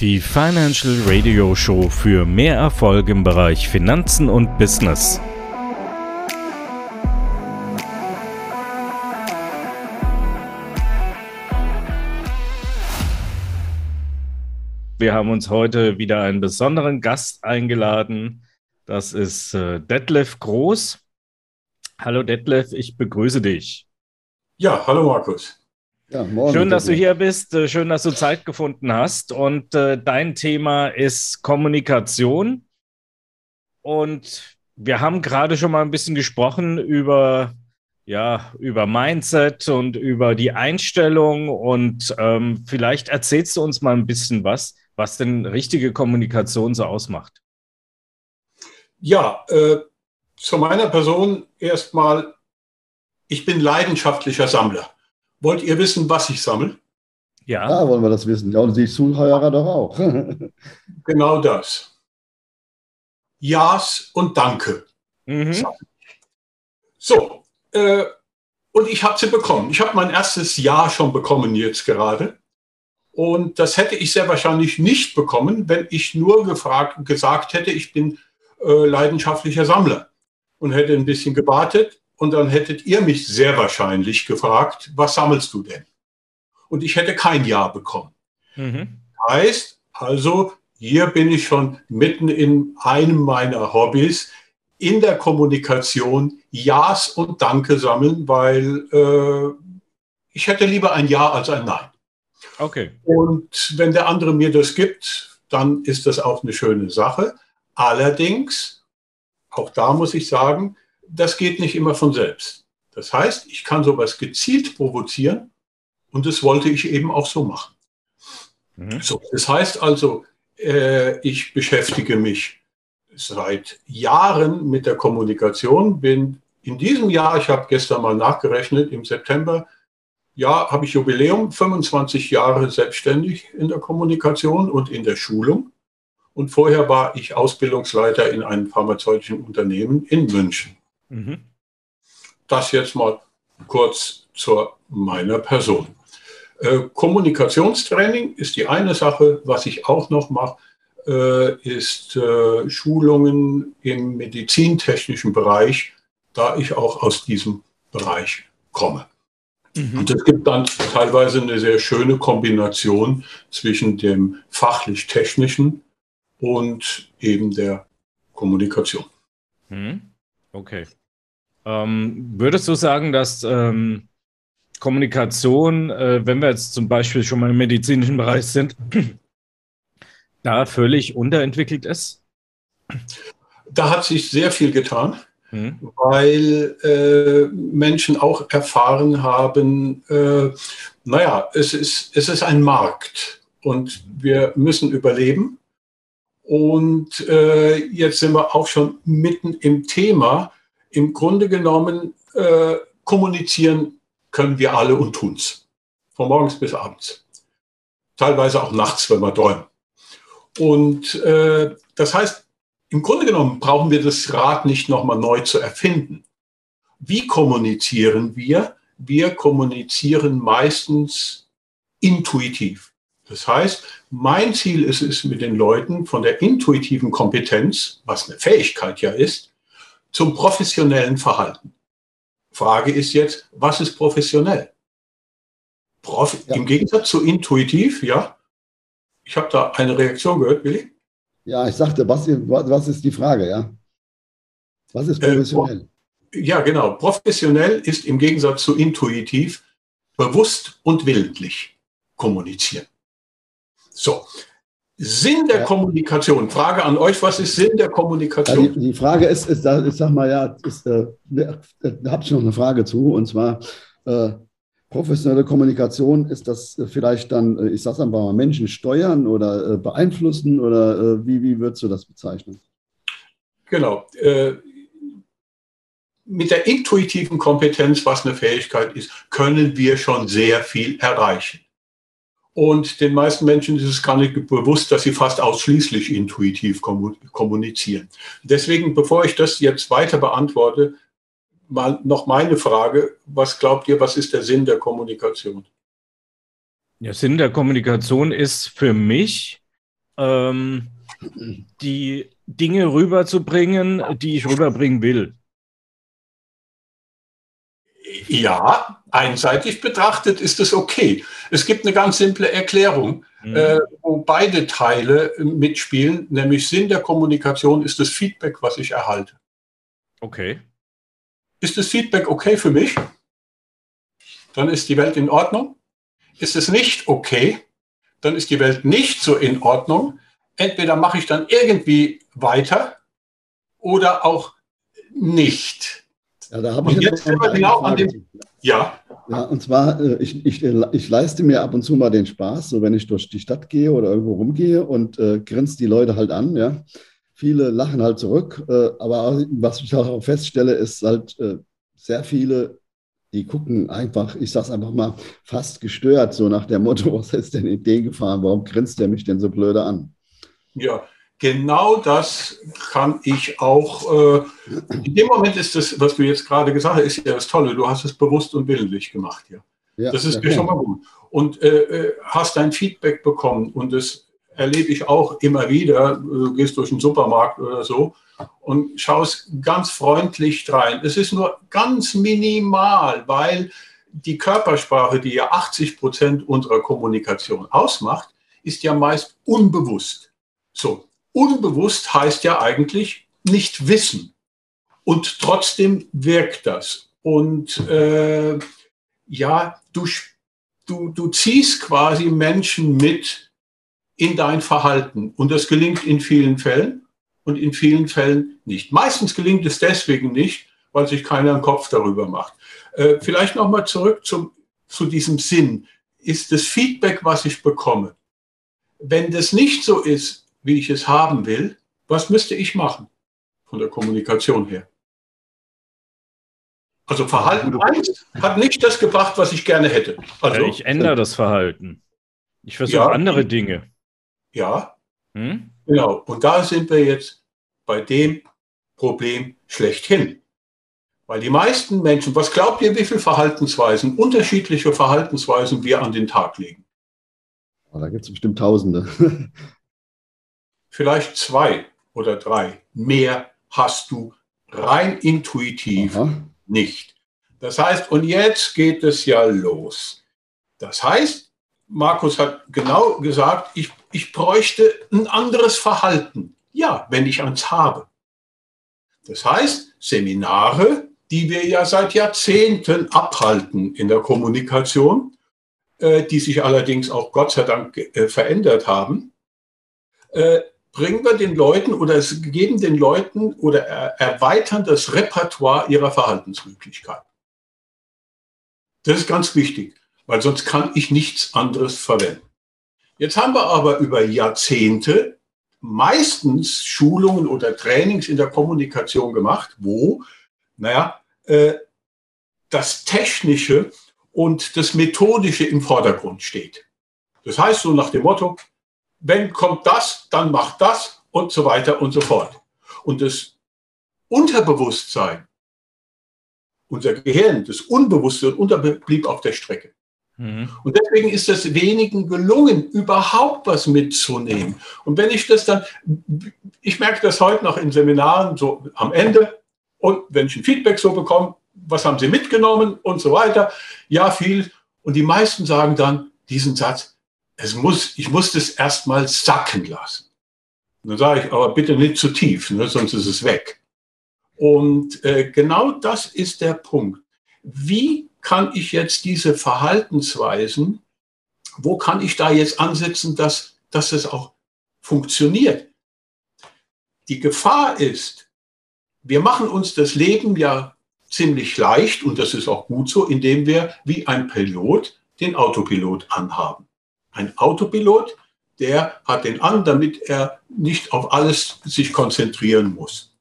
Die Financial Radio Show für mehr Erfolg im Bereich Finanzen und Business. Wir haben uns heute wieder einen besonderen Gast eingeladen. Das ist äh, Detlef Groß. Hallo Detlef, ich begrüße dich. Ja, hallo Markus. Ja, morgen, schön, dass du hier bist. Äh, schön, dass du Zeit gefunden hast. Und äh, dein Thema ist Kommunikation. Und wir haben gerade schon mal ein bisschen gesprochen über, ja, über Mindset und über die Einstellung. Und ähm, vielleicht erzählst du uns mal ein bisschen was, was denn richtige Kommunikation so ausmacht. Ja, äh, zu meiner Person erstmal, ich bin leidenschaftlicher Sammler. Wollt ihr wissen, was ich sammle? Ja. Ja, wollen wir das wissen. Ja, und die Zuhörer doch auch. genau das. Ja's und Danke. Mhm. So, äh, und ich habe sie bekommen. Ich habe mein erstes Ja schon bekommen jetzt gerade. Und das hätte ich sehr wahrscheinlich nicht bekommen, wenn ich nur gefragt, gesagt hätte, ich bin äh, leidenschaftlicher Sammler und hätte ein bisschen gewartet und dann hättet ihr mich sehr wahrscheinlich gefragt, was sammelst du denn? Und ich hätte kein Ja bekommen. Mhm. Heißt also, hier bin ich schon mitten in einem meiner Hobbys, in der Kommunikation Ja's und Danke sammeln, weil äh, ich hätte lieber ein Ja als ein Nein. Okay. Und wenn der andere mir das gibt, dann ist das auch eine schöne Sache. Allerdings, auch da muss ich sagen, das geht nicht immer von selbst. Das heißt, ich kann sowas gezielt provozieren und das wollte ich eben auch so machen. Mhm. So, das heißt also, äh, ich beschäftige mich seit Jahren mit der Kommunikation, bin in diesem Jahr, ich habe gestern mal nachgerechnet, im September, ja, habe ich Jubiläum, 25 Jahre selbstständig in der Kommunikation und in der Schulung. Und vorher war ich Ausbildungsleiter in einem pharmazeutischen Unternehmen in München. Mhm. Das jetzt mal kurz zu meiner Person. Äh, Kommunikationstraining ist die eine Sache. Was ich auch noch mache, äh, ist äh, Schulungen im medizintechnischen Bereich, da ich auch aus diesem Bereich komme. Mhm. Und es gibt dann teilweise eine sehr schöne Kombination zwischen dem fachlich-technischen und eben der Kommunikation. Mhm. Okay. Ähm, würdest du sagen, dass ähm, Kommunikation, äh, wenn wir jetzt zum Beispiel schon mal im medizinischen Bereich sind, da völlig unterentwickelt ist? Da hat sich sehr viel getan, mhm. weil äh, Menschen auch erfahren haben, äh, naja, es ist, es ist ein Markt und wir müssen überleben. Und äh, jetzt sind wir auch schon mitten im Thema im Grunde genommen äh, kommunizieren können wir alle und tun's. Von morgens bis abends. Teilweise auch nachts, wenn wir träumen. Und äh, das heißt, im Grunde genommen brauchen wir das Rad nicht nochmal neu zu erfinden. Wie kommunizieren wir? Wir kommunizieren meistens intuitiv. Das heißt, mein Ziel ist es mit den Leuten von der intuitiven Kompetenz, was eine Fähigkeit ja ist, zum professionellen Verhalten. Frage ist jetzt, was ist professionell? Prof ja. Im Gegensatz zu intuitiv, ja. Ich habe da eine Reaktion gehört, Willi. Ja, ich sagte, was, was ist die Frage, ja? Was ist äh, professionell? Äh, ja, genau. Professionell ist im Gegensatz zu intuitiv bewusst und willentlich kommunizieren. So, Sinn der ja. Kommunikation. Frage an euch, was ist Sinn der Kommunikation? Ja, die, die, Frage ist, ist, ich sag mal, ja, ist, äh, da habe ich noch eine Frage zu, und zwar äh, professionelle Kommunikation, ist das vielleicht dann, äh, ich sage einfach mal, Menschen steuern oder äh, beeinflussen oder äh, wie, wie würdest du das bezeichnen? Genau. Äh, mit der intuitiven Kompetenz, was eine Fähigkeit ist, können wir schon sehr viel erreichen. Und den meisten Menschen ist es gar nicht bewusst, dass sie fast ausschließlich intuitiv kommunizieren. Deswegen, bevor ich das jetzt weiter beantworte, mal noch meine Frage. Was glaubt ihr, was ist der Sinn der Kommunikation? Der Sinn der Kommunikation ist für mich, ähm, die Dinge rüberzubringen, die ich rüberbringen will. Ja, einseitig betrachtet ist es okay. Es gibt eine ganz simple Erklärung, mhm. äh, wo beide Teile mitspielen, nämlich Sinn der Kommunikation ist das Feedback, was ich erhalte. Okay. Ist das Feedback okay für mich? Dann ist die Welt in Ordnung. Ist es nicht okay, dann ist die Welt nicht so in Ordnung. Entweder mache ich dann irgendwie weiter oder auch nicht. Ja, da habe ich jetzt genau an dem, ja. Ja, und zwar, äh, ich, ich, ich leiste mir ab und zu mal den Spaß, so wenn ich durch die Stadt gehe oder irgendwo rumgehe und äh, grinse die Leute halt an, ja. Viele lachen halt zurück, äh, aber was ich auch feststelle, ist halt äh, sehr viele, die gucken einfach, ich sag's einfach mal, fast gestört, so nach dem Motto, was ist denn in den gefahren, warum grinst der mich denn so blöde an? Ja, genau das kann ich auch. Äh, in dem Moment ist das, was du jetzt gerade gesagt hast, ist ja das Tolle. Du hast es bewusst und willentlich gemacht hier. Ja, das ist ja, schon mal gut. Und äh, äh, hast dein Feedback bekommen. Und das erlebe ich auch immer wieder. Du gehst durch den Supermarkt oder so und schaust ganz freundlich rein. Es ist nur ganz minimal, weil die Körpersprache, die ja 80 Prozent unserer Kommunikation ausmacht, ist ja meist unbewusst. So, unbewusst heißt ja eigentlich nicht wissen. Und trotzdem wirkt das. Und äh, ja, du, du, du ziehst quasi Menschen mit in dein Verhalten. Und das gelingt in vielen Fällen und in vielen Fällen nicht. Meistens gelingt es deswegen nicht, weil sich keiner einen Kopf darüber macht. Äh, vielleicht nochmal zurück zum, zu diesem Sinn. Ist das Feedback, was ich bekomme, wenn das nicht so ist, wie ich es haben will, was müsste ich machen von der Kommunikation her? Also Verhalten 1 hat nicht das gebracht, was ich gerne hätte. Also, ich ändere das Verhalten. Ich versuche ja, andere Dinge. Ja, hm? genau. Und da sind wir jetzt bei dem Problem schlechthin. Weil die meisten Menschen, was glaubt ihr, wie viele Verhaltensweisen, unterschiedliche Verhaltensweisen wir an den Tag legen? Da gibt es bestimmt Tausende. vielleicht zwei oder drei. Mehr hast du rein intuitiv Aha. nicht. Das heißt, und jetzt geht es ja los. Das heißt, Markus hat genau gesagt, ich, ich bräuchte ein anderes Verhalten. Ja, wenn ich eins habe. Das heißt, Seminare, die wir ja seit Jahrzehnten abhalten in der Kommunikation, äh, die sich allerdings auch Gott sei Dank äh, verändert haben, äh, bringen wir den Leuten oder geben den Leuten oder erweitern das Repertoire ihrer Verhaltensmöglichkeiten. Das ist ganz wichtig, weil sonst kann ich nichts anderes verwenden. Jetzt haben wir aber über Jahrzehnte meistens Schulungen oder Trainings in der Kommunikation gemacht, wo, naja, äh, das Technische und das Methodische im Vordergrund steht. Das heißt so nach dem Motto, wenn kommt das, dann macht das und so weiter und so fort. Und das Unterbewusstsein, unser Gehirn, das Unbewusste und Unterbe blieb auf der Strecke. Mhm. Und deswegen ist es wenigen gelungen, überhaupt was mitzunehmen. Und wenn ich das dann, ich merke das heute noch in Seminaren so am Ende und wenn ich ein Feedback so bekomme, was haben Sie mitgenommen und so weiter, ja viel. Und die meisten sagen dann diesen Satz, es muss, ich muss das erstmal sacken lassen. Und dann sage ich, aber bitte nicht zu tief, ne, sonst ist es weg. Und äh, genau das ist der Punkt. Wie kann ich jetzt diese Verhaltensweisen, wo kann ich da jetzt ansetzen, dass, dass es auch funktioniert? Die Gefahr ist, wir machen uns das Leben ja ziemlich leicht, und das ist auch gut so, indem wir wie ein Pilot den Autopilot anhaben. Ein Autopilot, der hat den an, damit er nicht auf alles sich konzentrieren muss.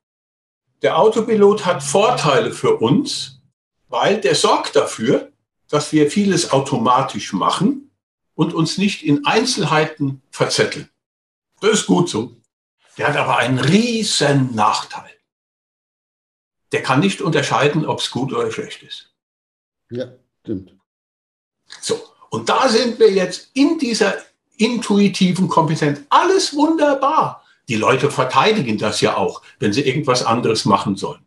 Der Autopilot hat Vorteile für uns, weil der sorgt dafür, dass wir vieles automatisch machen und uns nicht in Einzelheiten verzetteln. Das ist gut so. Der hat aber einen riesen Nachteil. Der kann nicht unterscheiden, ob es gut oder schlecht ist. Ja, stimmt. So, und da sind wir jetzt in dieser intuitiven Kompetenz. Alles wunderbar. Die Leute verteidigen das ja auch, wenn sie irgendwas anderes machen sollen.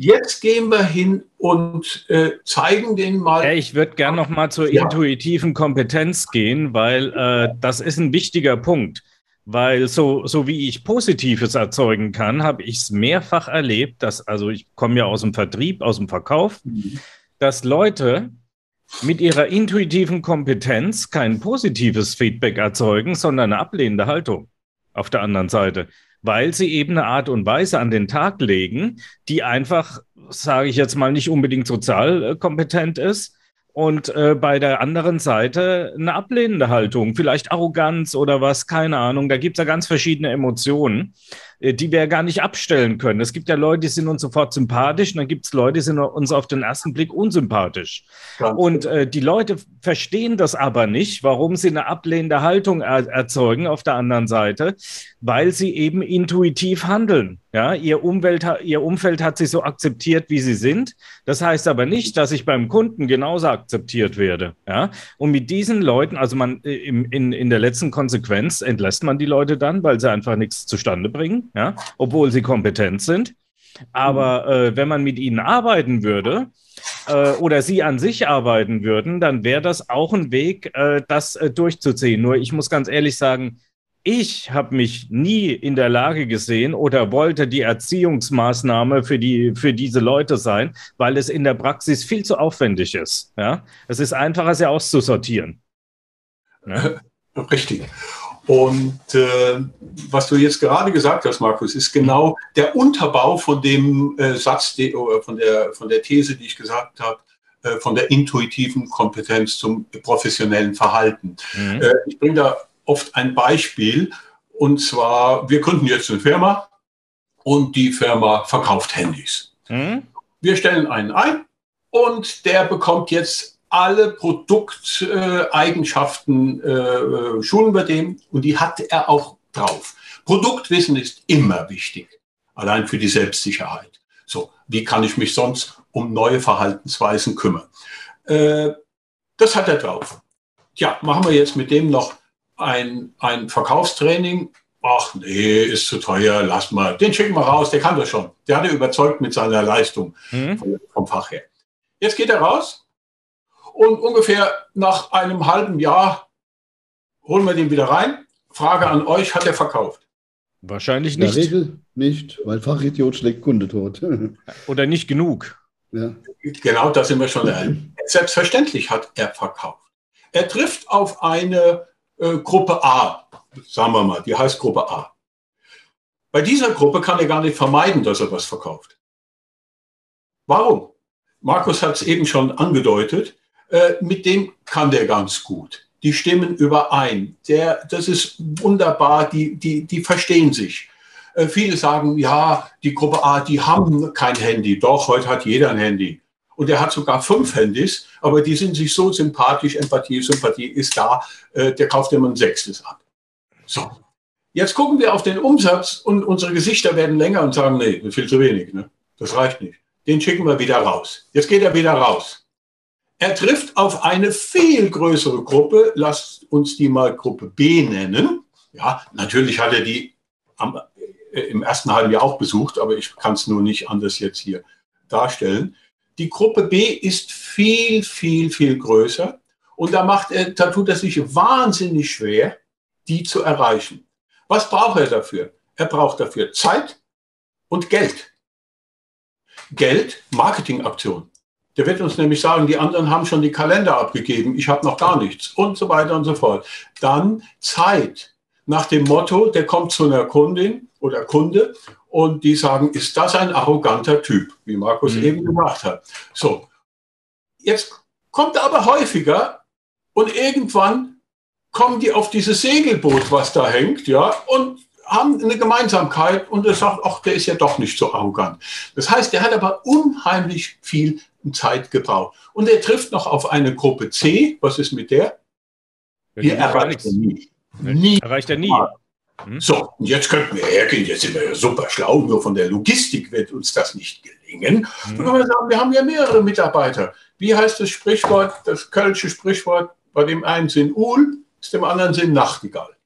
Jetzt gehen wir hin und äh, zeigen den mal. Ich würde gerne noch mal zur ja. intuitiven Kompetenz gehen, weil äh, das ist ein wichtiger Punkt. Weil so, so wie ich Positives erzeugen kann, habe ich es mehrfach erlebt, dass, also ich komme ja aus dem Vertrieb, aus dem Verkauf, mhm. dass Leute mit ihrer intuitiven Kompetenz kein positives Feedback erzeugen, sondern eine ablehnende Haltung auf der anderen Seite, weil sie eben eine Art und Weise an den Tag legen, die einfach, sage ich jetzt mal, nicht unbedingt sozial äh, kompetent ist und äh, bei der anderen Seite eine ablehnende Haltung, vielleicht Arroganz oder was, keine Ahnung. Da gibt es ja ganz verschiedene Emotionen. Äh, die wir gar nicht abstellen können. Es gibt ja Leute, die sind uns sofort sympathisch und dann gibt es Leute, die sind uns auf den ersten Blick unsympathisch. Ja. Und äh, die Leute verstehen das aber nicht, warum sie eine ablehnende Haltung er erzeugen auf der anderen Seite, weil sie eben intuitiv handeln. Ja, ihr, Umwelt, ihr Umfeld hat sie so akzeptiert, wie sie sind. Das heißt aber nicht, dass ich beim Kunden genauso akzeptiert werde. Ja, und mit diesen Leuten, also man äh, in, in, in der letzten Konsequenz entlässt man die Leute dann, weil sie einfach nichts zustande bringen ja, obwohl sie kompetent sind. Aber mhm. äh, wenn man mit ihnen arbeiten würde äh, oder sie an sich arbeiten würden, dann wäre das auch ein Weg, äh, das äh, durchzuziehen. Nur ich muss ganz ehrlich sagen, ich habe mich nie in der Lage gesehen oder wollte die Erziehungsmaßnahme für, die, für diese Leute sein, weil es in der Praxis viel zu aufwendig ist. Ja? Es ist einfacher, sie auszusortieren. Ja? Richtig. Und äh, was du jetzt gerade gesagt hast, Markus, ist genau der Unterbau von dem äh, Satz, die, von, der, von der These, die ich gesagt habe, äh, von der intuitiven Kompetenz zum professionellen Verhalten. Mhm. Äh, ich bringe da oft ein Beispiel. Und zwar, wir gründen jetzt eine Firma und die Firma verkauft Handys. Mhm. Wir stellen einen ein und der bekommt jetzt alle Produkteigenschaften äh, äh, schulen wir dem und die hat er auch drauf. Produktwissen ist immer wichtig, allein für die Selbstsicherheit. So, wie kann ich mich sonst um neue Verhaltensweisen kümmern? Äh, das hat er drauf. Tja, machen wir jetzt mit dem noch ein, ein Verkaufstraining. Ach nee, ist zu teuer, lass mal. Den schicken wir raus, der kann das schon. Der hat er überzeugt mit seiner Leistung mhm. vom Fach her. Jetzt geht er raus, und ungefähr nach einem halben Jahr holen wir den wieder rein. Frage an euch, hat er verkauft? Wahrscheinlich nicht. In der Regel nicht, weil Fachidiot schlägt Kunde tot. Oder nicht genug. Ja. Genau, da sind wir schon. Selbstverständlich hat er verkauft. Er trifft auf eine äh, Gruppe A, sagen wir mal, die heißt Gruppe A. Bei dieser Gruppe kann er gar nicht vermeiden, dass er was verkauft. Warum? Markus hat es eben schon angedeutet. Äh, mit dem kann der ganz gut. Die stimmen überein. Der, das ist wunderbar, die, die, die verstehen sich. Äh, viele sagen, ja, die Gruppe A, die haben kein Handy. Doch, heute hat jeder ein Handy. Und er hat sogar fünf Handys, aber die sind sich so sympathisch, Empathie, Sympathie ist da, äh, der kauft immer ein sechstes ab. So. Jetzt gucken wir auf den Umsatz und unsere Gesichter werden länger und sagen, nee, viel zu wenig, ne? das reicht nicht. Den schicken wir wieder raus. Jetzt geht er wieder raus. Er trifft auf eine viel größere Gruppe, lasst uns die mal Gruppe B nennen. Ja, natürlich hat er die am, äh, im ersten halben Jahr auch besucht, aber ich kann es nur nicht anders jetzt hier darstellen. Die Gruppe B ist viel, viel, viel größer und da, macht er, da tut er sich wahnsinnig schwer, die zu erreichen. Was braucht er dafür? Er braucht dafür Zeit und Geld. Geld, Marketingaktion. Der wird uns nämlich sagen, die anderen haben schon die Kalender abgegeben, ich habe noch gar nichts und so weiter und so fort. Dann Zeit nach dem Motto, der kommt zu einer Kundin oder Kunde und die sagen, ist das ein arroganter Typ, wie Markus mhm. eben gemacht hat. So, jetzt kommt er aber häufiger und irgendwann kommen die auf dieses Segelboot, was da hängt, ja, und haben eine Gemeinsamkeit und er sagt, ach, der ist ja doch nicht so arrogant. Das heißt, der hat aber unheimlich viel Zeit gebraucht. Und er trifft noch auf eine Gruppe C. Was ist mit der? Die erreicht er nie. nie. Erreicht er nie. Hm? So, jetzt könnten wir hergehen, jetzt sind wir ja super schlau, nur von der Logistik wird uns das nicht gelingen. Hm. Wir sagen, wir haben ja mehrere Mitarbeiter. Wie heißt das Sprichwort, das kölsche Sprichwort, bei dem einen sind Uhl, ist im anderen Sinn Nachtigall.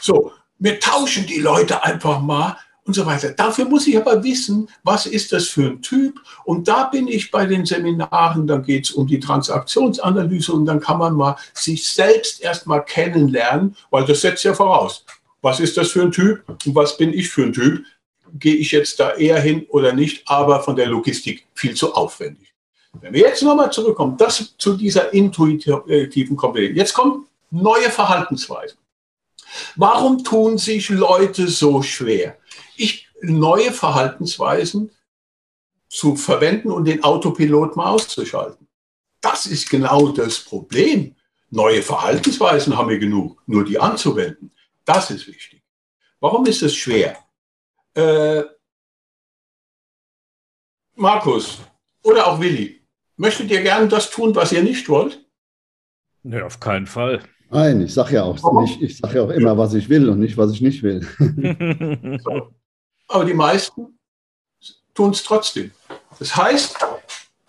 So, wir tauschen die Leute einfach mal und so weiter. Dafür muss ich aber wissen, was ist das für ein Typ. Und da bin ich bei den Seminaren, dann geht es um die Transaktionsanalyse und dann kann man mal sich selbst erstmal kennenlernen, weil das setzt ja voraus. Was ist das für ein Typ und was bin ich für ein Typ? Gehe ich jetzt da eher hin oder nicht, aber von der Logistik viel zu aufwendig. Wenn wir jetzt nochmal zurückkommen, das zu dieser intuitiven Kompetenz. Jetzt kommen neue Verhaltensweisen. Warum tun sich Leute so schwer? Neue Verhaltensweisen zu verwenden und den Autopilot mal auszuschalten. Das ist genau das Problem. Neue Verhaltensweisen haben wir genug, nur die anzuwenden. Das ist wichtig. Warum ist es schwer? Äh, Markus oder auch Willi, möchtet ihr gerne das tun, was ihr nicht wollt? Nee, auf keinen Fall. Nein, ich sage ja auch ich sage ja auch immer, was ich will und nicht, was ich nicht will. so. Aber die meisten tun es trotzdem. Das heißt,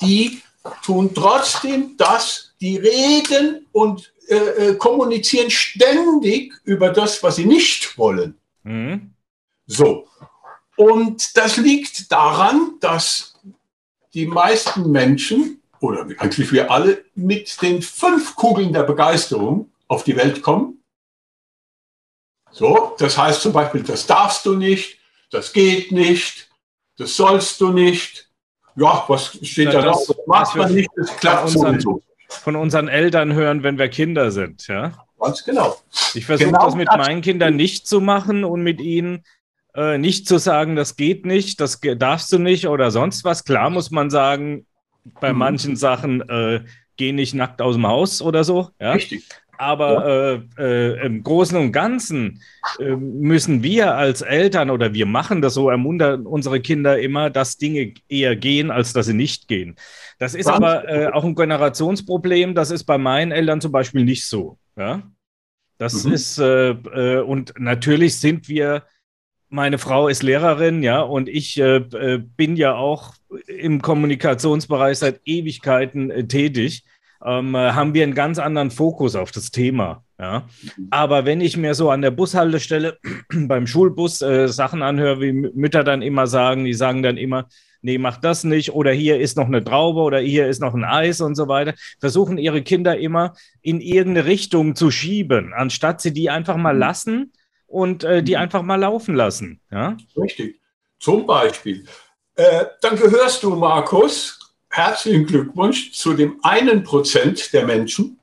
die tun trotzdem das, die reden und äh, äh, kommunizieren ständig über das, was sie nicht wollen. Mhm. So. Und das liegt daran, dass die meisten Menschen, oder eigentlich wir alle, mit den fünf Kugeln der Begeisterung auf die Welt kommen. So, das heißt zum Beispiel, das darfst du nicht, das geht nicht, das sollst du nicht. Ja, was steht da noch? Das macht man nicht, das klappt unseren, sowieso. Von unseren Eltern hören, wenn wir Kinder sind, ja? Ganz genau. Ich versuche genau das mit das meinen Kindern nicht zu machen und mit ihnen äh, nicht zu sagen, das geht nicht, das darfst du nicht oder sonst was. Klar muss man sagen, bei mhm. manchen Sachen äh, geh nicht nackt aus dem Haus oder so. Ja? Richtig. Aber äh, äh, im Großen und Ganzen äh, müssen wir als Eltern oder wir machen das so, ermuntern unsere Kinder immer, dass Dinge eher gehen, als dass sie nicht gehen. Das ist Wahnsinn. aber äh, auch ein Generationsproblem. Das ist bei meinen Eltern zum Beispiel nicht so. Ja? Das mhm. ist, äh, äh, und natürlich sind wir, meine Frau ist Lehrerin, ja, und ich bin ja auch im Kommunikationsbereich seit Ewigkeiten tätig ähm, äh, haben wir einen ganz anderen Fokus auf das Thema. Ja? Aber wenn ich mir so an der Bushaltestelle beim Schulbus äh, Sachen anhöre, wie Mütter dann immer sagen, die sagen dann immer, nee, mach das nicht oder hier ist noch eine Traube oder hier ist noch ein Eis und so weiter, versuchen ihre Kinder immer in irgendeine Richtung zu schieben, anstatt sie die einfach mal mhm. lassen und äh, die mhm. einfach mal laufen lassen. Ja? Richtig. Zum Beispiel. Äh, dann gehörst du, Markus, herzlichen Glückwunsch zu dem einen Prozent der Menschen,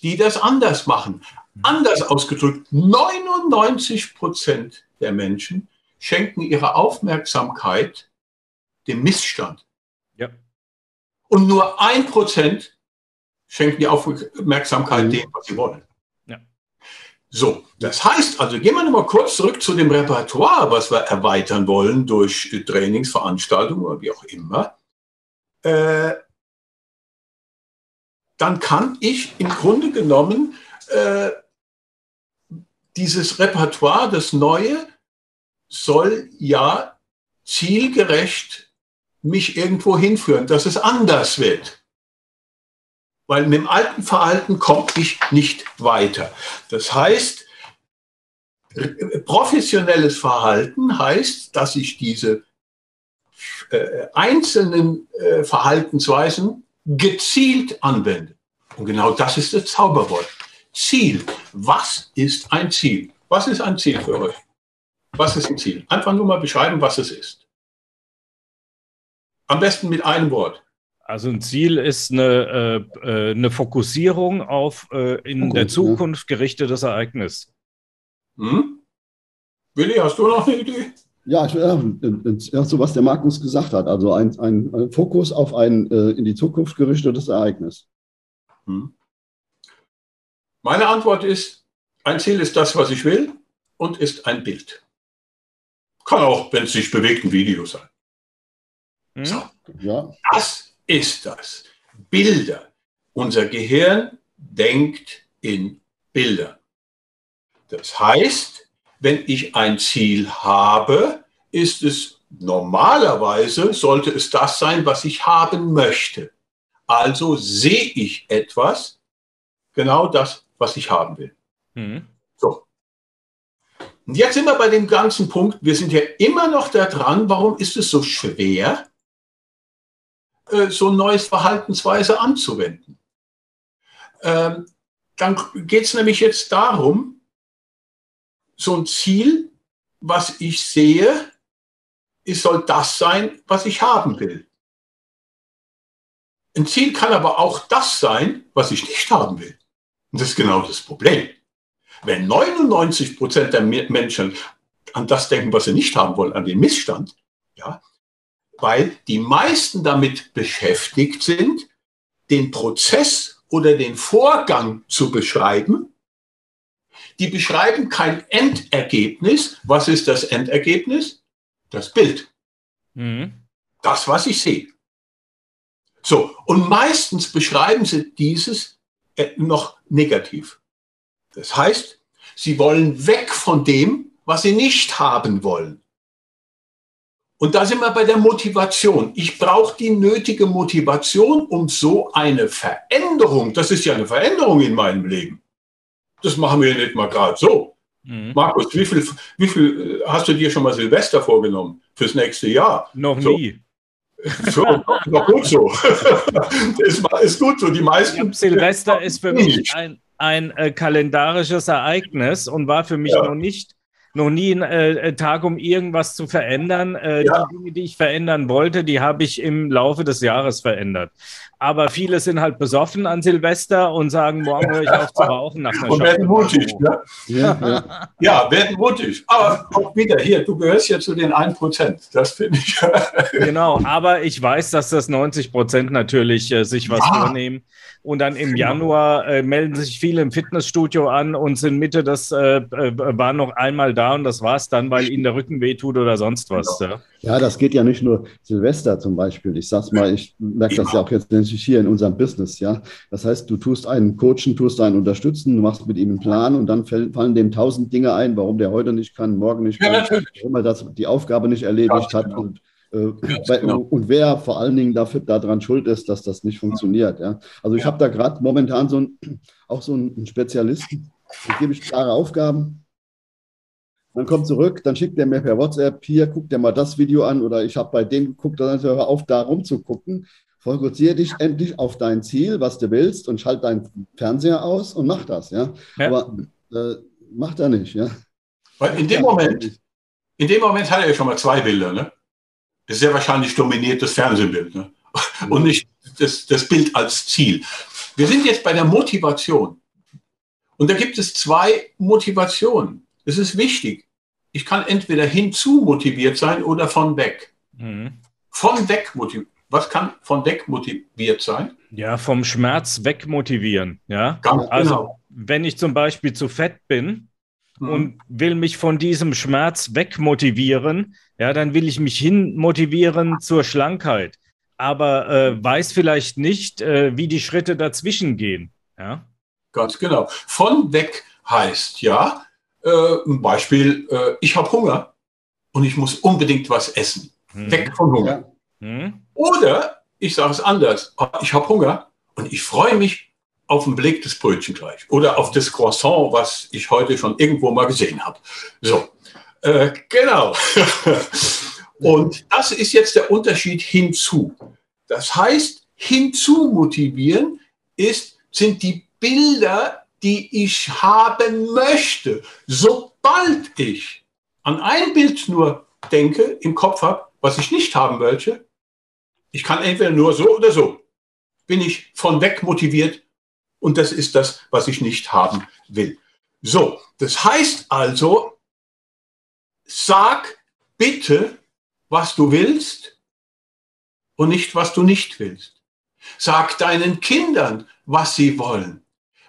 die das anders machen. Anders ausgedrückt, 99 Prozent der Menschen schenken ihre Aufmerksamkeit dem Missstand. Ja. Und nur ein Prozent schenken die Aufmerksamkeit mhm. dem, was sie wollen. Ja. So, das heißt also, gehen wir nochmal kurz zurück zu dem Repertoire, was wir erweitern wollen durch Trainingsveranstaltungen oder wie auch immer äh, dann kann ich im Grunde genommen äh, dieses Repertoire, das Neue, soll ja zielgerecht mich irgendwo hinführen, dass es anders wird. Weil mit dem alten Verhalten komme ich nicht weiter. Das heißt, professionelles Verhalten heißt, dass ich diese äh, einzelnen äh, Verhaltensweisen gezielt anwende. Und genau das ist das Zauberwort. Ziel. Was ist ein Ziel? Was ist ein Ziel für euch? Was ist ein Ziel? Einfach nur mal beschreiben, was es ist. Am besten mit einem Wort. Also ein Ziel ist eine, äh, äh eine Fokussierung auf äh, in Fokus, der Zukunft gerichtetes Ereignis. Hm? Willi, hast du noch eine Idee? Ja, ich, ja, so was der Markus gesagt hat. Also ein, ein, ein Fokus auf ein äh, in die Zukunft gerichtetes Ereignis. Hm. Meine Antwort ist, ein Ziel ist das, was ich will und ist ein Bild. Kann auch, wenn es sich bewegt, ein Video sein. Hm? So. Ja. Das ist das. Bilder. Unser Gehirn denkt in Bildern. Das heißt, wenn ich ein Ziel habe, ist es normalerweise, sollte es das sein, was ich haben möchte. Also sehe ich etwas, genau das, was ich haben will. Mhm. So. Und jetzt sind wir bei dem ganzen Punkt, wir sind ja immer noch da dran, warum ist es so schwer, äh, so ein neues Verhaltensweise anzuwenden? Ähm, dann geht es nämlich jetzt darum, so ein Ziel, was ich sehe, es soll das sein, was ich haben will. Ein Ziel kann aber auch das sein, was ich nicht haben will. Und das ist genau das Problem. Wenn 99 Prozent der Menschen an das denken, was sie nicht haben wollen, an den Missstand, ja, weil die meisten damit beschäftigt sind, den Prozess oder den Vorgang zu beschreiben. Die beschreiben kein Endergebnis. Was ist das Endergebnis? Das Bild. Mhm. Das, was ich sehe. So, und meistens beschreiben sie dieses äh, noch negativ. Das heißt, sie wollen weg von dem, was sie nicht haben wollen. Und da sind wir bei der Motivation. Ich brauche die nötige Motivation, um so eine Veränderung, das ist ja eine Veränderung in meinem Leben. Das machen wir nicht mal gerade so. Mhm. Markus, wie viel, wie viel äh, hast du dir schon mal Silvester vorgenommen fürs nächste Jahr? Noch so. nie. So, war gut so. ist, ist gut so. Die meisten. Silvester ist für mich ein, ein äh, kalendarisches Ereignis und war für mich ja. noch nicht noch nie einen äh, Tag, um irgendwas zu verändern. Äh, ja. Die Dinge, die ich verändern wollte, die habe ich im Laufe des Jahres verändert. Aber viele sind halt besoffen an Silvester und sagen, morgen höre ich auf zu rauchen nach einer Und werden mutig. Ne? Ja, ja. ja, werden mutig. Aber auch wieder hier, du gehörst ja zu den 1%. Das finde ich. genau, aber ich weiß, dass das 90% natürlich äh, sich was ah. vornehmen. Und dann im genau. Januar äh, melden sich viele im Fitnessstudio an und sind Mitte, das äh, äh, war noch einmal da und das war es dann, weil ihnen der Rücken wehtut oder sonst was. Genau. Ja. ja, das geht ja nicht nur Silvester zum Beispiel. Ich sag's mal, ich merke das ja auch jetzt hier in unserem Business, ja. Das heißt, du tust einen coachen, tust einen unterstützen, du machst mit ihm einen Plan und dann fallen dem tausend Dinge ein, warum der heute nicht kann, morgen nicht kann, ja, warum er das, die Aufgabe nicht erledigt hat. Genau. Und äh, genau. Und wer vor allen Dingen dafür daran schuld ist, dass das nicht funktioniert. Ja. Also ich ja. habe da gerade momentan so ein, auch so einen Spezialisten, da gebe ich klare Aufgaben. Dann kommt zurück, dann schickt er mir per WhatsApp, hier, guck dir mal das Video an oder ich habe bei dem geguckt, dann hör auf, da rumzugucken. Fokussiere dich endlich auf dein Ziel, was du willst und schalt deinen Fernseher aus und mach das. Ja. ja. Aber äh, macht er nicht. Ja. Weil in dem Moment, in dem Moment hat er ja schon mal zwei Bilder. Ne? sehr wahrscheinlich dominiert das Fernsehbild ne? und mhm. nicht das, das Bild als Ziel. Wir sind jetzt bei der Motivation. Und da gibt es zwei Motivationen. Es ist wichtig. Ich kann entweder hinzu motiviert sein oder von weg. Mhm. Von weg motiviert. Was kann von weg motiviert sein? Ja, vom Schmerz weg motivieren. Ja, Ganz also genau. wenn ich zum Beispiel zu fett bin, mhm. und will mich von diesem Schmerz wegmotivieren, ja, dann will ich mich hin motivieren zur Schlankheit, aber äh, weiß vielleicht nicht, äh, wie die Schritte dazwischen gehen. Ja? Ganz genau. Von weg heißt ja, äh, ein Beispiel, äh, ich habe Hunger und ich muss unbedingt was essen. Mhm. Weg von Hunger. Mhm. Oder ich sage es anders, ich habe Hunger und ich freue mich auf den belegtes Brötchen gleich oder auf das Croissant, was ich heute schon irgendwo mal gesehen habe. So, äh, genau. Und das ist jetzt der Unterschied hinzu. Das heißt, hinzu motivieren ist, sind die Bilder, die ich haben möchte. Sobald ich an ein Bild nur denke, im Kopf habe, was ich nicht haben möchte, ich kann entweder nur so oder so, bin ich von weg motiviert und das ist das, was ich nicht haben will. So, das heißt also, sag bitte, was du willst und nicht, was du nicht willst. Sag deinen Kindern, was sie wollen.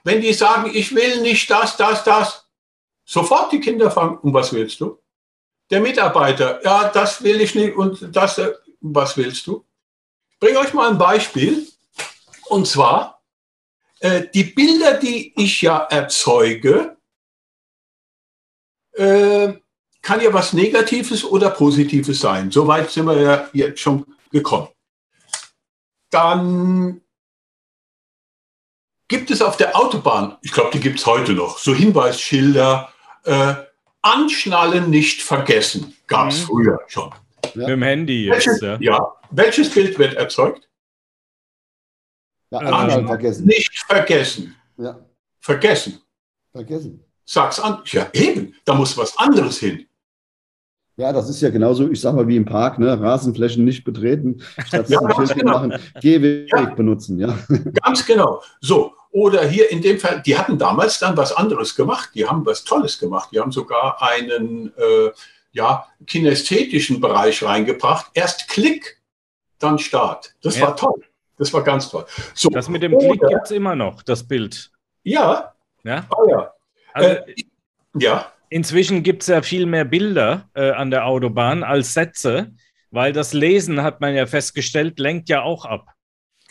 Wenn die sagen, ich will nicht das, das, das, sofort die Kinder fragen, und was willst du? Der Mitarbeiter, ja, das will ich nicht und das, äh, was willst du? Ich bringe euch mal ein Beispiel. Und zwar, äh, die Bilder, die ich ja erzeuge, äh, kann ja was Negatives oder Positives sein. Soweit sind wir ja jetzt schon gekommen. Dann gibt es auf der Autobahn, ich glaube, die gibt es heute noch, so Hinweisschilder, äh, Anschnallen nicht vergessen. Gab es mhm. früher schon. Ja. Mit dem Handy welches, jetzt, ja. ja. Welches Bild wird erzeugt? Ja, Anschnallen vergessen. Nicht vergessen. Ja. Vergessen. Vergessen. Sag's an. Ja, eben. Da muss was anderes hin. Ja, das ist ja genauso, ich sag mal, wie im Park, ne? Rasenflächen nicht betreten, statt ja, genau. machen, Gehweg ja. benutzen, ja. Ganz genau. So, oder hier in dem Fall, die hatten damals dann was anderes gemacht, die haben was Tolles gemacht, die haben sogar einen äh, ja, kinästhetischen Bereich reingebracht. Erst Klick, dann Start. Das ja. war toll. Das war ganz toll. So, das mit dem Klick gibt es immer noch, das Bild. Ja. Ja. Oh, ja. Also, äh, ja. Inzwischen gibt es ja viel mehr Bilder äh, an der Autobahn als Sätze, weil das Lesen, hat man ja festgestellt, lenkt ja auch ab.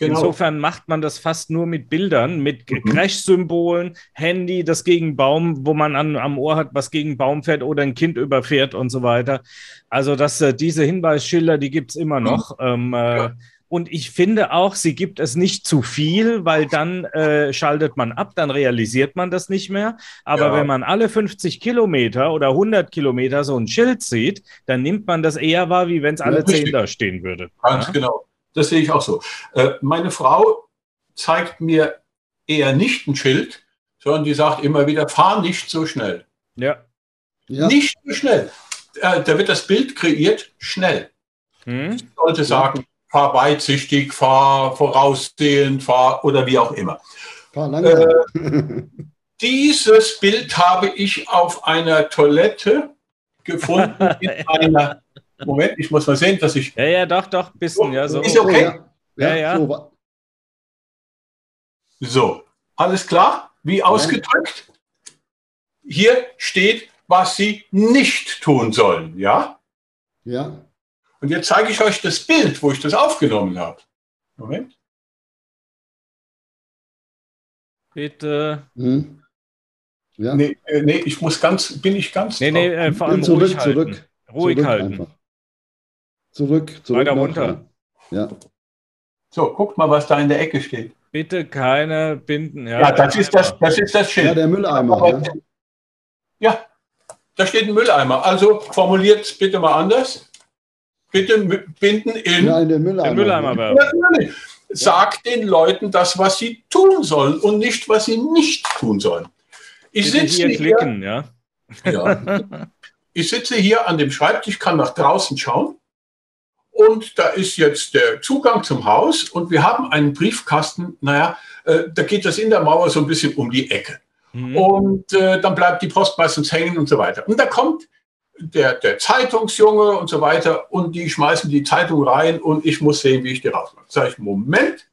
Genau. Insofern macht man das fast nur mit Bildern, mit mhm. Crash-Symbolen, Handy, das gegen Baum, wo man an, am Ohr hat, was gegen Baum fährt oder ein Kind überfährt und so weiter. Also dass äh, diese Hinweisschilder, die gibt es immer noch. Mhm. Ähm, äh, ja. Und ich finde auch, sie gibt es nicht zu viel, weil dann äh, schaltet man ab, dann realisiert man das nicht mehr. Aber ja. wenn man alle 50 Kilometer oder 100 Kilometer so ein Schild sieht, dann nimmt man das eher wahr, wie wenn es alle ja, 10 da stehen würde. Ganz ja? genau. Das sehe ich auch so. Äh, meine Frau zeigt mir eher nicht ein Schild, sondern die sagt immer wieder, fahr nicht so schnell. Ja. Nicht so schnell. Äh, da wird das Bild kreiert, schnell. Hm? Ich sollte sagen, fahr weitsichtig, fahr voraussehend, fahr oder wie auch immer. Äh, dieses Bild habe ich auf einer Toilette gefunden in einer. Moment, ich muss mal sehen, dass ich. Ja, ja, doch, doch, bisschen, ja, so. Ist okay? Ja, ja. ja. So, alles klar? Wie ausgedrückt? Hier steht, was Sie nicht tun sollen, ja? Ja. Und jetzt zeige ich euch das Bild, wo ich das aufgenommen habe. Moment. Bitte. Hm. Ja. Nee, äh, nee, ich muss ganz, bin ich ganz. Nee, nee, äh, vor allem zurück, ruhig zurück, halten. Ruhig zurück halten. Einfach. Zurück, zurück. Weiter runter. Ja. So, guckt mal, was da in der Ecke steht. Bitte keine Binden. Ja, ja das, ist das, das ist das Schild. Ja, der Mülleimer. Aber, ja. ja, da steht ein Mülleimer. Also formuliert es bitte mal anders bitte binden in, ja, in den Mülleimer. Den Mülleimer werfen. Sagt den Leuten das, was sie tun sollen und nicht, was sie nicht tun sollen. Ich sitze hier, klicken, ja. ja. Ich sitze hier an dem Schreibtisch, kann nach draußen schauen und da ist jetzt der Zugang zum Haus und wir haben einen Briefkasten, naja, äh, da geht das in der Mauer so ein bisschen um die Ecke. Mhm. Und äh, dann bleibt die Post meistens hängen und so weiter. Und da kommt der, der Zeitungsjunge und so weiter und die schmeißen die Zeitung rein und ich muss sehen, wie ich die rausmache. Sag ich, Moment,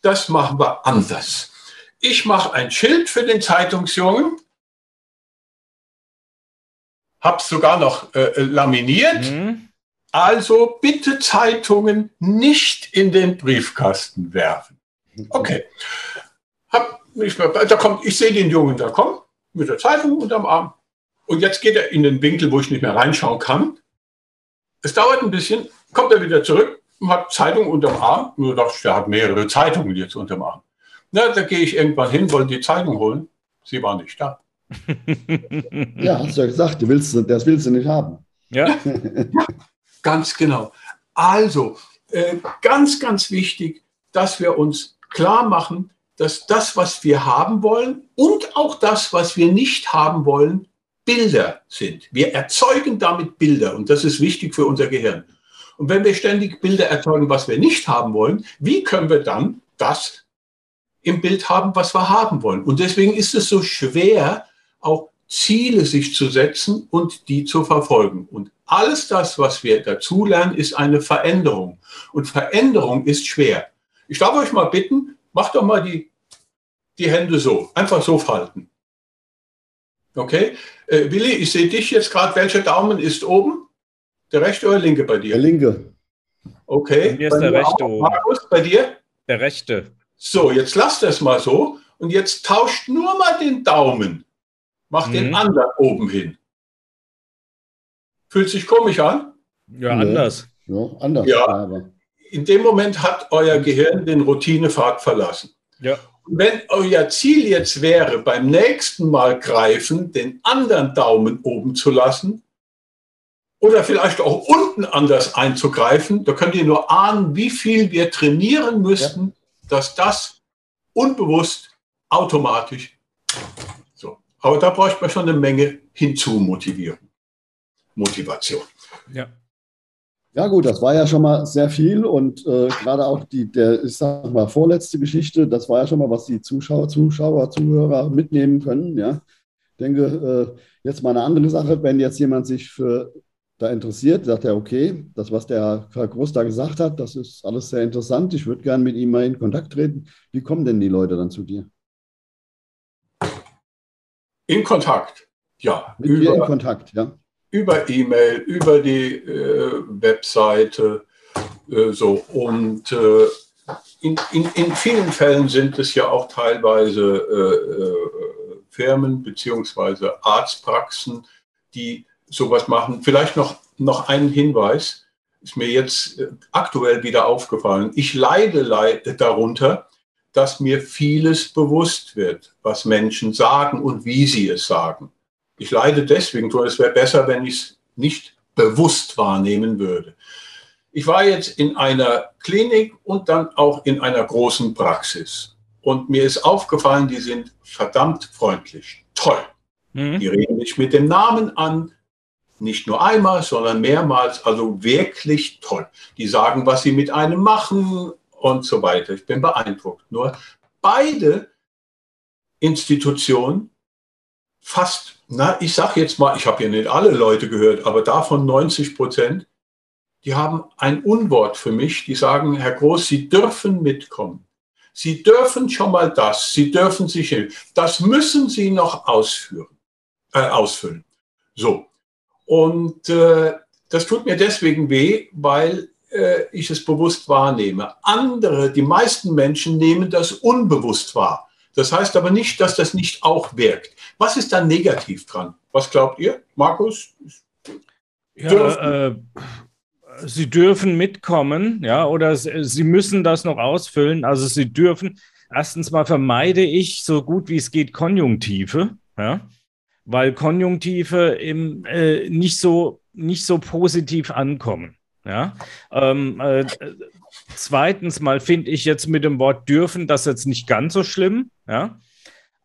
das machen wir anders. Ich mache ein Schild für den Zeitungsjungen, habe es sogar noch äh, laminiert. Mhm. Also bitte Zeitungen nicht in den Briefkasten werfen. Okay. Hab nicht mehr, da kommt, ich sehe den Jungen da kommen mit der Zeitung unterm Arm. Und jetzt geht er in den Winkel, wo ich nicht mehr reinschauen kann. Es dauert ein bisschen, kommt er wieder zurück und hat Zeitung unterm Arm. Nur dachte ich, er hat mehrere Zeitungen jetzt unterm Arm. Na, da gehe ich irgendwann hin, wollte die Zeitung holen. Sie war nicht da. ja, hast du ja gesagt, du willst, das willst du nicht haben. Ja. ja ganz genau. Also, äh, ganz, ganz wichtig, dass wir uns klar machen, dass das, was wir haben wollen und auch das, was wir nicht haben wollen, Bilder sind. Wir erzeugen damit Bilder und das ist wichtig für unser Gehirn. Und wenn wir ständig Bilder erzeugen, was wir nicht haben wollen, wie können wir dann das im Bild haben, was wir haben wollen? Und deswegen ist es so schwer, auch Ziele sich zu setzen und die zu verfolgen. Und alles das, was wir dazulernen, ist eine Veränderung. Und Veränderung ist schwer. Ich darf euch mal bitten, macht doch mal die, die Hände so, einfach so falten. Okay? Äh, Willi, ich sehe dich jetzt gerade. Welcher Daumen ist oben? Der rechte oder linke bei dir? Der linke. Okay. Bei mir ist bei der rechte oben. Markus, bei dir? Der rechte. So, jetzt lass das mal so. Und jetzt tauscht nur mal den Daumen. Mach mhm. den anderen oben hin. Fühlt sich komisch an? Ja, anders. Ja, anders. Ja. Aber. In dem Moment hat euer Gehirn den Routinepfad verlassen. Ja. wenn euer Ziel jetzt wäre, beim nächsten Mal greifen, den anderen Daumen oben zu lassen oder vielleicht auch unten anders einzugreifen, da könnt ihr nur ahnen, wie viel wir trainieren müssten, ja. dass das unbewusst automatisch. Aber da bräuchte man schon eine Menge hinzumotivieren. Motivation. Ja. Ja gut, das war ja schon mal sehr viel und äh, gerade auch die, der, ich sag mal, vorletzte Geschichte, das war ja schon mal, was die Zuschauer, Zuschauer, Zuhörer mitnehmen können. Ja, ich denke, äh, jetzt mal eine andere Sache, wenn jetzt jemand sich für da interessiert, sagt er, okay, das, was der Herr Groß da gesagt hat, das ist alles sehr interessant. Ich würde gerne mit ihm mal in Kontakt treten. Wie kommen denn die Leute dann zu dir? In Kontakt, ja. Mit über, in Kontakt, ja über E-Mail, über die äh, Webseite, äh, so. Und äh, in, in, in vielen Fällen sind es ja auch teilweise äh, äh, Firmen bzw. Arztpraxen, die sowas machen. Vielleicht noch, noch einen Hinweis, ist mir jetzt äh, aktuell wieder aufgefallen. Ich leide, leide darunter, dass mir vieles bewusst wird, was Menschen sagen und wie sie es sagen. Ich leide deswegen, es wäre besser, wenn ich es nicht bewusst wahrnehmen würde. Ich war jetzt in einer Klinik und dann auch in einer großen Praxis. Und mir ist aufgefallen, die sind verdammt freundlich. Toll. Mhm. Die reden mich mit dem Namen an. Nicht nur einmal, sondern mehrmals. Also wirklich toll. Die sagen, was sie mit einem machen und so weiter. Ich bin beeindruckt. Nur beide Institutionen fast, na, ich sage jetzt mal, ich habe ja nicht alle Leute gehört, aber davon 90 Prozent, die haben ein Unwort für mich. Die sagen, Herr Groß, Sie dürfen mitkommen. Sie dürfen schon mal das, Sie dürfen sich, das müssen Sie noch ausführen, äh, ausfüllen. So. Und äh, das tut mir deswegen weh, weil äh, ich es bewusst wahrnehme. Andere, die meisten Menschen nehmen das unbewusst wahr. Das heißt aber nicht, dass das nicht auch wirkt. Was ist da negativ dran? Was glaubt ihr, Markus? Ja, äh, sie dürfen mitkommen, ja, oder sie müssen das noch ausfüllen. Also sie dürfen. Erstens mal vermeide ich so gut wie es geht Konjunktive, ja, weil Konjunktive im, äh, nicht so nicht so positiv ankommen. Ja, ähm, äh, zweitens mal finde ich jetzt mit dem Wort dürfen das jetzt nicht ganz so schlimm. Ja,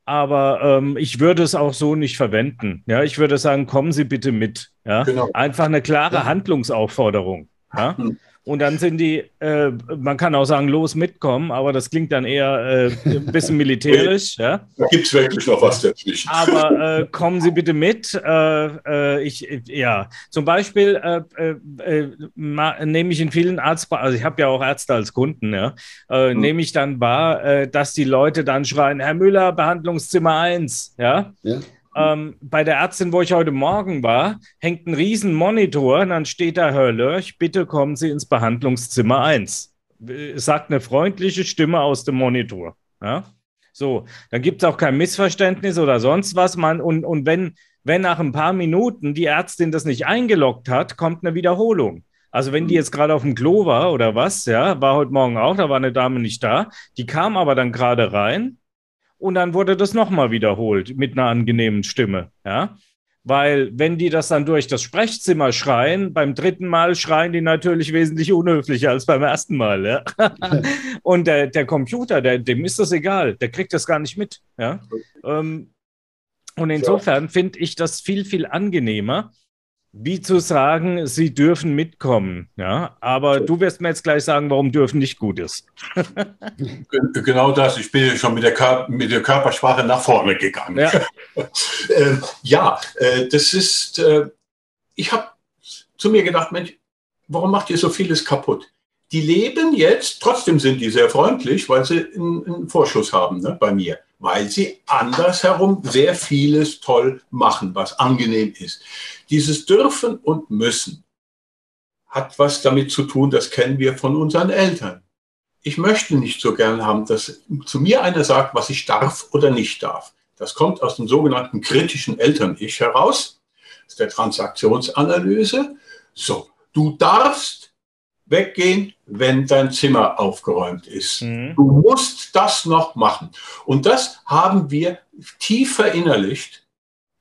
aber ähm, ich würde es auch so nicht verwenden. Ja, ich würde sagen, kommen Sie bitte mit. Ja, genau. einfach eine klare Handlungsaufforderung. Ja. Und dann sind die, äh, man kann auch sagen, los mitkommen, aber das klingt dann eher äh, ein bisschen militärisch. ja. Da gibt es wirklich noch was dazwischen. Aber äh, kommen Sie bitte mit. Äh, äh, ich, ja, zum Beispiel äh, nehme ich in vielen Arzt, also ich habe ja auch Ärzte als Kunden, ja, hm. nehme ich dann wahr, dass die Leute dann schreien, Herr Müller, Behandlungszimmer 1. Ja. ja. Ähm, bei der Ärztin, wo ich heute Morgen war, hängt ein riesen Monitor und dann steht da, Herr Lörch, bitte kommen Sie ins Behandlungszimmer 1. Sagt eine freundliche Stimme aus dem Monitor. Ja? So, dann gibt es auch kein Missverständnis oder sonst was. Man, und und wenn, wenn nach ein paar Minuten die Ärztin das nicht eingeloggt hat, kommt eine Wiederholung. Also wenn die jetzt gerade auf dem Klo war oder was, ja, war heute Morgen auch, da war eine Dame nicht da, die kam aber dann gerade rein und dann wurde das nochmal wiederholt mit einer angenehmen Stimme. Ja? Weil, wenn die das dann durch das Sprechzimmer schreien, beim dritten Mal schreien die natürlich wesentlich unhöflicher als beim ersten Mal. Ja? und der, der Computer, der, dem ist das egal, der kriegt das gar nicht mit. Ja? Ähm, und insofern finde ich das viel, viel angenehmer, wie zu sagen, sie dürfen mitkommen. Ja, aber du wirst mir jetzt gleich sagen, warum dürfen nicht gut ist. genau das. Ich bin schon mit der, Kör mit der Körpersprache nach vorne gegangen. Ja, äh, ja äh, das ist, äh, ich habe zu mir gedacht, Mensch, warum macht ihr so vieles kaputt? Die leben jetzt, trotzdem sind die sehr freundlich, weil sie einen, einen Vorschuss haben ne, bei mir, weil sie andersherum sehr vieles toll machen, was angenehm ist. Dieses dürfen und müssen hat was damit zu tun, das kennen wir von unseren Eltern. Ich möchte nicht so gern haben, dass zu mir einer sagt, was ich darf oder nicht darf. Das kommt aus dem sogenannten kritischen Eltern-Ich heraus, aus der Transaktionsanalyse. So, du darfst weggehen, wenn dein Zimmer aufgeräumt ist. Mhm. Du musst das noch machen. Und das haben wir tief verinnerlicht.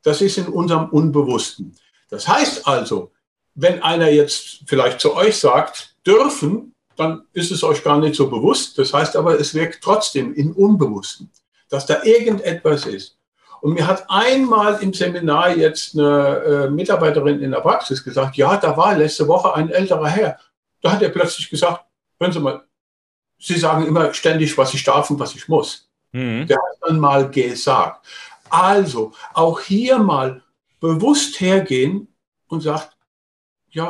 Das ist in unserem Unbewussten. Das heißt also, wenn einer jetzt vielleicht zu euch sagt, dürfen, dann ist es euch gar nicht so bewusst. Das heißt aber, es wirkt trotzdem im Unbewussten, dass da irgendetwas ist. Und mir hat einmal im Seminar jetzt eine äh, Mitarbeiterin in der Praxis gesagt, ja, da war letzte Woche ein älterer Herr. Da hat er plötzlich gesagt, hören Sie mal, Sie sagen immer ständig, was ich darf und was ich muss. Mhm. Der hat dann mal gesagt. Also auch hier mal bewusst hergehen und sagt, ja,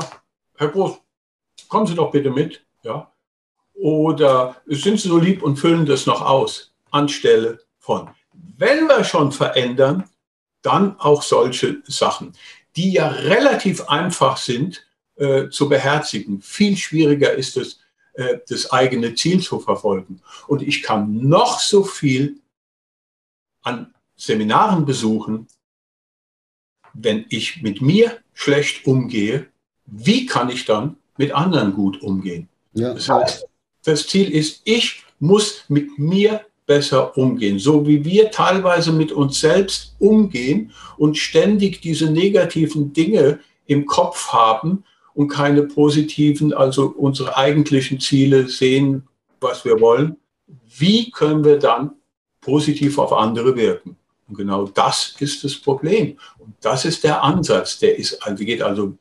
Herr Groß, kommen Sie doch bitte mit. Ja? Oder sind Sie so lieb und füllen das noch aus, anstelle von. Wenn wir schon verändern, dann auch solche Sachen, die ja relativ einfach sind äh, zu beherzigen. Viel schwieriger ist es, äh, das eigene Ziel zu verfolgen. Und ich kann noch so viel an Seminaren besuchen, wenn ich mit mir schlecht umgehe, wie kann ich dann mit anderen gut umgehen? Ja. Das heißt, das Ziel ist, ich muss mit mir besser umgehen. So wie wir teilweise mit uns selbst umgehen und ständig diese negativen Dinge im Kopf haben und keine positiven, also unsere eigentlichen Ziele sehen, was wir wollen. Wie können wir dann positiv auf andere wirken? Und genau das ist das Problem. Und das ist der Ansatz. Der ist, also geht also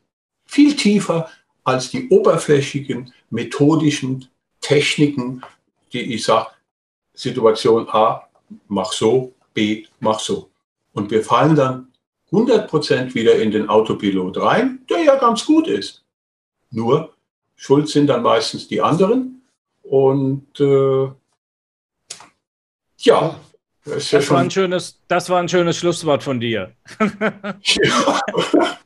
viel tiefer als die oberflächigen methodischen Techniken, die ich sage, Situation A, mach so, B, mach so. Und wir fallen dann 100% wieder in den Autopilot rein, der ja ganz gut ist. Nur, schuld sind dann meistens die anderen. Und äh, ja, das, das, war ein schönes, das war ein schönes Schlusswort von dir. ja.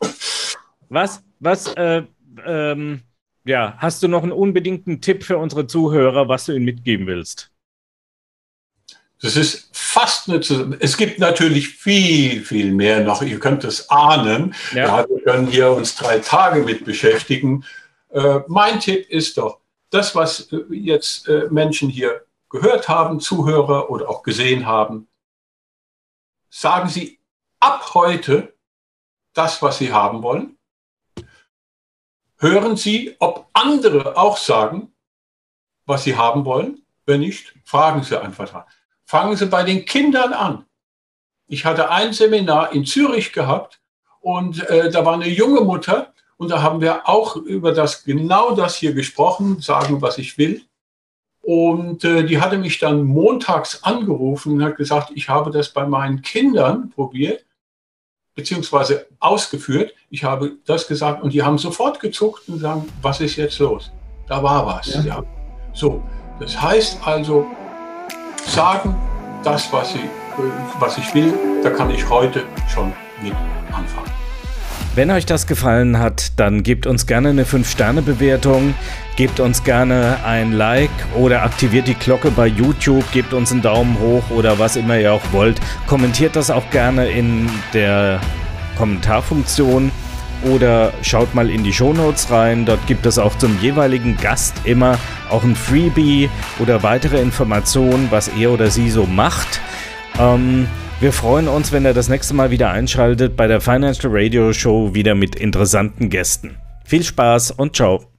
Was, was, äh, ähm, ja, hast du noch einen unbedingten Tipp für unsere Zuhörer, was du ihnen mitgeben willst? Das ist fast eine, es gibt natürlich viel, viel mehr noch. Ihr könnt es ahnen. Ja. Ja, wir können hier uns drei Tage mit beschäftigen. Äh, mein Tipp ist doch, das, was äh, jetzt äh, Menschen hier gehört haben, Zuhörer oder auch gesehen haben, sagen Sie ab heute das, was Sie haben wollen hören Sie, ob andere auch sagen, was sie haben wollen. Wenn nicht, fragen Sie einfach. Fangen Sie bei den Kindern an. Ich hatte ein Seminar in Zürich gehabt und äh, da war eine junge Mutter und da haben wir auch über das genau das hier gesprochen, sagen, was ich will. Und äh, die hatte mich dann montags angerufen und hat gesagt, ich habe das bei meinen Kindern probiert beziehungsweise ausgeführt. Ich habe das gesagt und die haben sofort gezuckt und sagen, was ist jetzt los? Da war was. Ja. ja. So, das heißt also, sagen das, was ich, was ich will, da kann ich heute schon mit anfangen. Wenn euch das gefallen hat, dann gebt uns gerne eine 5-Sterne-Bewertung, gebt uns gerne ein Like oder aktiviert die Glocke bei YouTube, gebt uns einen Daumen hoch oder was immer ihr auch wollt. Kommentiert das auch gerne in der Kommentarfunktion oder schaut mal in die Shownotes rein. Dort gibt es auch zum jeweiligen Gast immer auch ein Freebie oder weitere Informationen, was er oder sie so macht. Ähm, wir freuen uns, wenn ihr das nächste Mal wieder einschaltet bei der Financial Radio Show wieder mit interessanten Gästen. Viel Spaß und ciao.